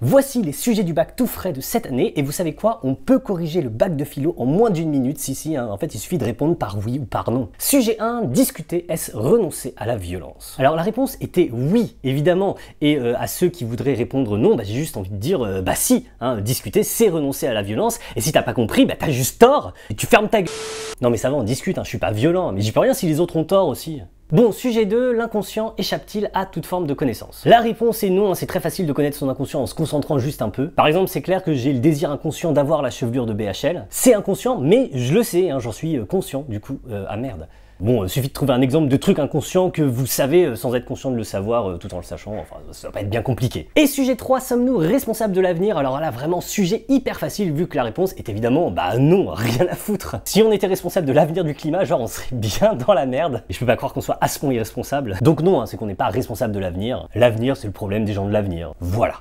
Voici les sujets du bac tout frais de cette année et vous savez quoi? On peut corriger le bac de philo en moins d'une minute si si, hein. en fait il suffit de répondre par oui ou par non. Sujet 1, discuter, est-ce renoncer à la violence? Alors la réponse était oui, évidemment, et euh, à ceux qui voudraient répondre non, bah, j'ai juste envie de dire euh, bah si, hein, discuter c'est renoncer à la violence, et si t'as pas compris, bah t'as juste tort, et tu fermes ta gueule. Non mais ça va, on discute, hein, je suis pas violent, mais j'y peux rien si les autres ont tort aussi. Bon, sujet 2, l'inconscient échappe-t-il à toute forme de connaissance? La réponse est non, hein, c'est très facile de connaître son inconscient en se concentrant juste un peu. Par exemple, c'est clair que j'ai le désir inconscient d'avoir la chevelure de BHL. C'est inconscient, mais je le sais, hein, j'en suis euh, conscient, du coup, euh, ah merde. Bon, il euh, suffit de trouver un exemple de truc inconscient que vous savez euh, sans être conscient de le savoir euh, tout en le sachant, enfin ça va pas être bien compliqué. Et sujet 3, sommes-nous responsables de l'avenir? Alors là, vraiment sujet hyper facile vu que la réponse est évidemment bah non, rien à foutre. Si on était responsable de l'avenir du climat, genre on serait bien dans la merde. Et je peux pas croire qu'on soit à ce point irresponsable. Donc non, hein, c'est qu'on n'est pas responsable de l'avenir. L'avenir, c'est le problème des gens de l'avenir. Voilà.